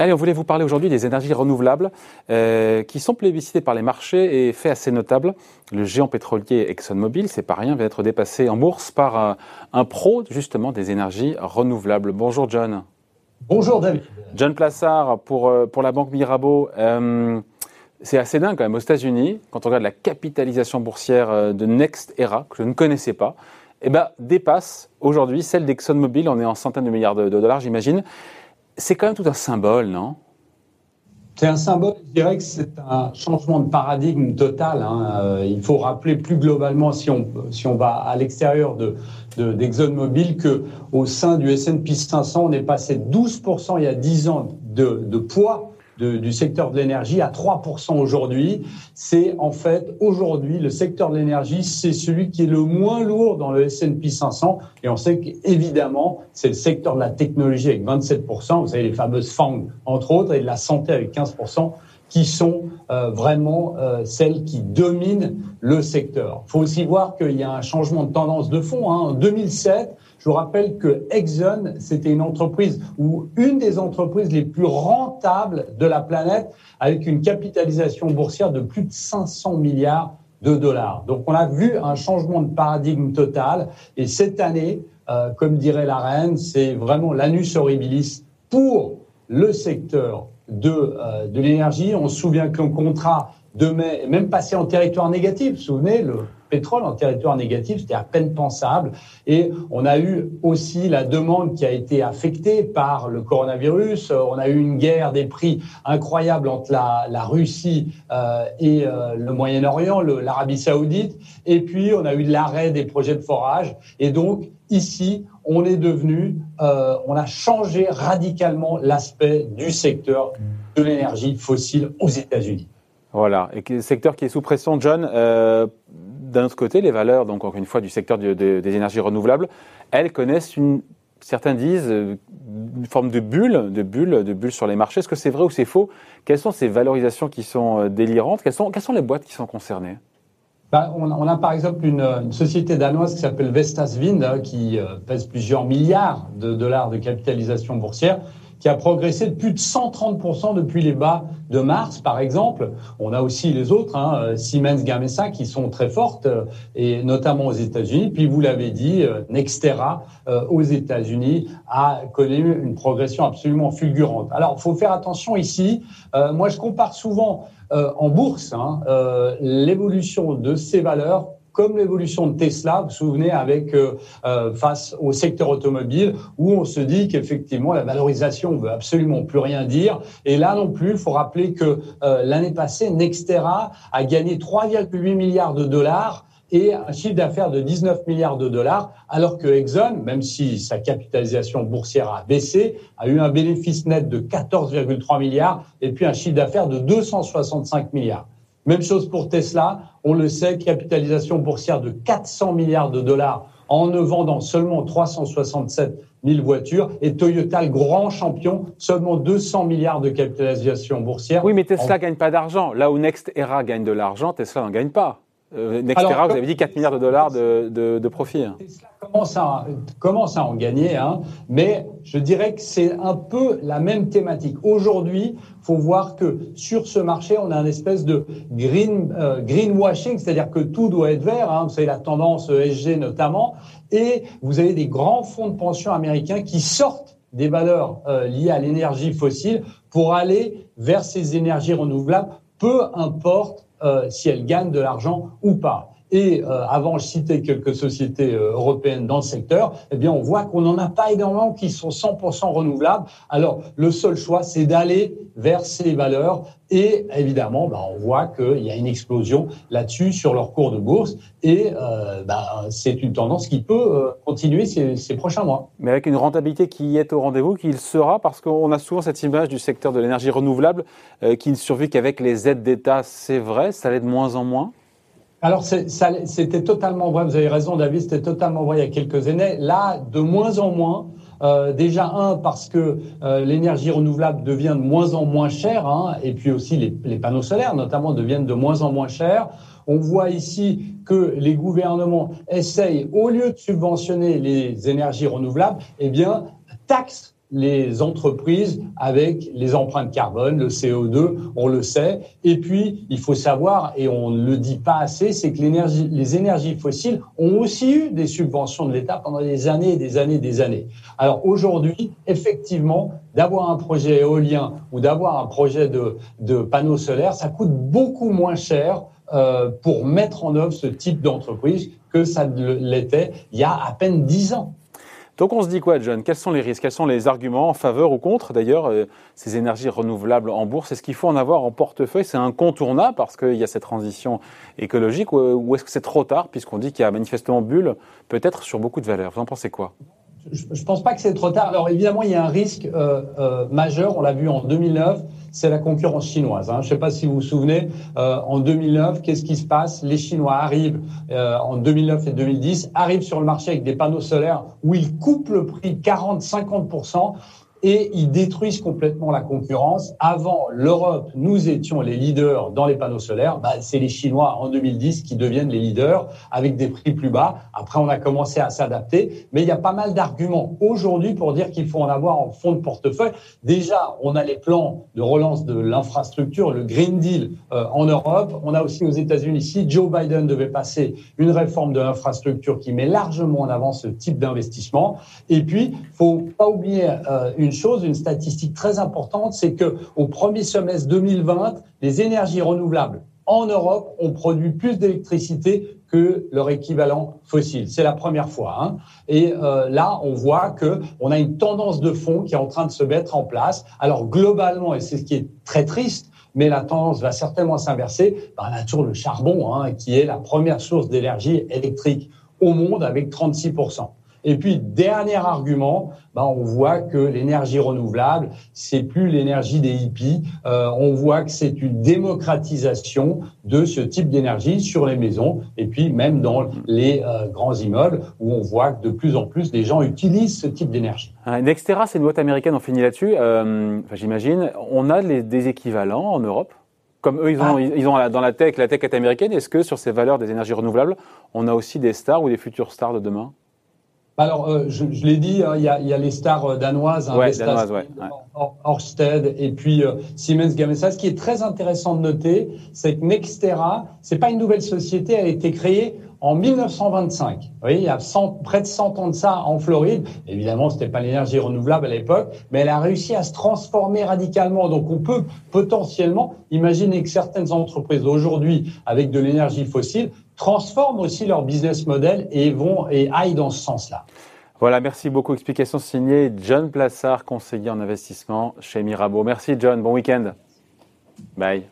Allez, on voulait vous parler aujourd'hui des énergies renouvelables euh, qui sont plébiscitées par les marchés et fait assez notable. Le géant pétrolier ExxonMobil, c'est pas rien, vient d'être dépassé en bourse par un, pro justement des énergies renouvelables. Bonjour John. Bonjour David. John Plassard pour, euh, pour la banque Mirabeau. Euh, c'est assez dingue quand même aux États-Unis, quand on regarde la capitalisation boursière de Next Era, que je ne connaissais pas, eh ben, dépasse aujourd'hui celle d'ExxonMobil. On est en centaines de milliards de dollars, j'imagine c'est quand même tout un symbole, non? C'est un symbole, je dirais que c'est un changement de paradigme total. Hein. Euh, il faut rappeler plus globalement, si on, si on va à l'extérieur de, d'ExxonMobil, que au sein du S&P 500, on est passé de 12% il y a 10 ans de poids du secteur de l'énergie à 3% aujourd'hui. C'est en fait aujourd'hui le secteur de l'énergie, c'est celui qui est le moins lourd dans le S&P 500 et on sait qu'évidemment c'est le secteur de la technologie avec 27%, vous savez les fameuses FANG entre autres et de la santé avec 15% qui sont euh, vraiment euh, celles qui dominent le secteur. Il faut aussi voir qu'il y a un changement de tendance de fond. Hein. En 2007, je vous rappelle que Exxon, c'était une entreprise ou une des entreprises les plus rentables de la planète avec une capitalisation boursière de plus de 500 milliards de dollars. Donc on a vu un changement de paradigme total et cette année, euh, comme dirait la reine, c'est vraiment l'anus horribilis pour le secteur de, euh, de l'énergie. On se souvient que le contrat de mai est même passé en territoire négatif. Vous vous souvenez, le, pétrole en territoire négatif, c'était à peine pensable. Et on a eu aussi la demande qui a été affectée par le coronavirus. On a eu une guerre des prix incroyable entre la, Russie euh, et euh, le Moyen-Orient, l'Arabie saoudite. Et puis, on a eu l'arrêt des projets de forage. Et donc, ici, on est devenu, euh, on a changé radicalement l'aspect du secteur de l'énergie fossile aux États-Unis. Voilà, et secteur qui est sous pression, John. D'un autre côté, les valeurs, donc encore une fois, du secteur des énergies renouvelables, elles connaissent une, certains disent, euh, une forme de bulle, de bulle, de bulle sur les marchés. Est-ce que c'est vrai ou c'est faux? Quelles sont ces valorisations qui sont euh, délirantes? Quelles sont, les boîtes qui sont concernées? Bah, on, a par exemple une, société danoise qui s'appelle Vestas Vind, hein, qui euh, pèse plusieurs milliards de dollars de capitalisation boursière, qui a progressé de plus de 130% depuis les bas de mars, par exemple. On a aussi les autres, hein, euh, Siemens Gamesa, qui sont très fortes, euh, et notamment aux États-Unis. Puis vous l'avez dit, euh, Nextera aux États-Unis a connu une progression absolument fulgurante. Alors, faut faire attention ici. moi, je compare souvent en bourse hein, l'évolution de ces valeurs comme l'évolution de Tesla, vous vous souvenez, avec euh, euh, face au secteur automobile, où on se dit qu'effectivement la valorisation ne veut absolument plus rien dire. Et là non plus, il faut rappeler que euh, l'année passée, Nextera a gagné 3,8 milliards de dollars et un chiffre d'affaires de 19 milliards de dollars, alors que Exxon, même si sa capitalisation boursière a baissé, a eu un bénéfice net de 14,3 milliards et puis un chiffre d'affaires de 265 milliards. Même chose pour Tesla. On le sait, capitalisation boursière de 400 milliards de dollars en ne vendant seulement 367 000 voitures. Et Toyota, le grand champion, seulement 200 milliards de capitalisation boursière. Oui, mais Tesla ne gagne pas d'argent. Là où Next Era gagne de l'argent, Tesla n'en gagne pas. Euh, Nextera, vous avez dit 4 milliards de dollars de, de, de profit. Tesla commence à, commence à en gagner, hein, mais je dirais que c'est un peu la même thématique. Aujourd'hui, faut voir que sur ce marché, on a une espèce de green, euh, greenwashing, c'est-à-dire que tout doit être vert. Hein, vous savez la tendance ESG notamment, et vous avez des grands fonds de pension américains qui sortent des valeurs euh, liées à l'énergie fossile pour aller vers ces énergies renouvelables, peu importe euh, si elles gagnent de l'argent ou pas. Et euh, avant, je citais quelques sociétés euh, européennes dans le secteur. Eh bien, on voit qu'on n'en a pas énormément qui sont 100% renouvelables. Alors, le seul choix, c'est d'aller vers ces valeurs. Et évidemment, bah, on voit qu'il y a une explosion là-dessus sur leur cours de bourse. Et euh, bah, c'est une tendance qui peut euh, continuer ces, prochains mois. Mais avec une rentabilité qui est au rendez-vous, qui il sera, parce qu'on a souvent cette image du secteur de l'énergie renouvelable qui ne survit qu'avec les aides d'État. C'est vrai, ça l'est de moins en moins? Alors c'était totalement vrai, vous avez raison David, c'était totalement vrai il y a quelques années. Là, de moins en moins, euh, déjà un parce que euh, l'énergie renouvelable devient de moins en moins chère, hein, et puis aussi les, panneaux solaires notamment deviennent de moins en moins chers. On voit ici que les gouvernements essayent, au lieu de subventionner les énergies renouvelables, eh bien, taxent les entreprises avec les empreintes carbone, le CO2, on le sait. Et puis, il faut savoir, et on ne le dit pas assez, c'est que les énergies fossiles ont aussi eu des subventions de l'État pendant des années et des années et des années. Alors aujourd'hui, effectivement, d'avoir un projet éolien ou d'avoir un projet de, panneaux solaires, ça coûte beaucoup moins cher euh, pour mettre en œuvre ce type d'entreprise que ça l'était il y a à peine dix ans. Donc on se dit quoi, John? Quels sont les risques? Quels sont les arguments en faveur ou contre, d'ailleurs, euh, ces énergies renouvelables en bourse Est-ce qu'il faut en avoir en portefeuille? C'est incontournable parce qu'il y a cette transition écologique. Ou est-ce que c'est trop tard puisqu'on dit qu'il y a manifestement bulle peut-être sur beaucoup de valeurs? Vous en pensez quoi? Je ne pense pas que c'est trop tard. Alors évidemment, il y a un risque euh, euh, majeur, on l'a vu en 2009, c'est la concurrence chinoise. Hein. Je ne sais pas si vous vous souvenez, euh, en 2009, qu'est-ce qui se passe? Les Chinois arrivent en 2009 et 2010, arrivent sur le marché avec des panneaux solaires où ils coupent le prix 40-50% et ils détruisent complètement la concurrence. Avant l'Europe, nous étions les leaders dans les panneaux solaires. Bah, c'est les Chinois en 2010 qui deviennent les leaders avec des prix plus bas. Après, on a commencé à s'adapter, mais il y a pas mal d'arguments aujourd'hui pour dire qu'il faut en avoir en fond de portefeuille. Déjà, on a les plans de relance de l'infrastructure, le Green Deal euh, en Europe. On a aussi aux États-Unis, si Joe Biden devait passer une réforme de l'infrastructure qui met largement en avant ce type d'investissement. Et puis, faut pas oublier euh, une une chose, une statistique très importante, c'est que au premier semestre 2020, les énergies renouvelables en Europe ont produit plus d'électricité que leur équivalent fossile. C'est la première fois. Hein. Et euh, là, on voit que on a une tendance de fond qui est en train de se mettre en place. Alors globalement, et c'est ce qui est très triste, mais la tendance va certainement s'inverser. Ben, on a toujours le charbon, hein, qui est la première source d'énergie électrique au monde avec 36 et puis, dernier argument, bah, on voit que l'énergie renouvelable, c'est plus l'énergie des hippies. Euh, on voit que c'est une démocratisation de ce type d'énergie sur les maisons et puis même dans les euh, grands immeubles où on voit que de plus en plus des gens utilisent ce type d'énergie. Euh, Nextera, c'est une boîte américaine, on finit là-dessus. J'imagine. On a des équivalents en Europe? Comme eux, ils ont, ah. ils ont dans la tech, la tech est américaine, est-ce que sur ces valeurs des énergies renouvelables, on a aussi des stars ou des futures stars de demain? Alors, euh, je, je l'ai dit, hein, il y, a, y, a, les stars euh, danoises, hein, ouais, ouais, Orsted et puis euh, Siemens Gamesa. Ce qui est très intéressant de noter, c'est que Nextera, c'est pas une nouvelle société, elle a été créée en 1925. Vous voyez, il y a 100, près de 100 ans de ça en Floride. Évidemment, c'était pas l'énergie renouvelable à l'époque, mais elle a réussi à se transformer radicalement. Donc, on peut potentiellement imaginer que certaines entreprises aujourd'hui, avec de l'énergie fossile, transforment aussi leur business model et vont et aillent dans ce sens-là. Voilà, merci beaucoup. Explication signée John Plassard, conseiller en investissement chez Mirabeau. Merci John, bon week-end. Bye.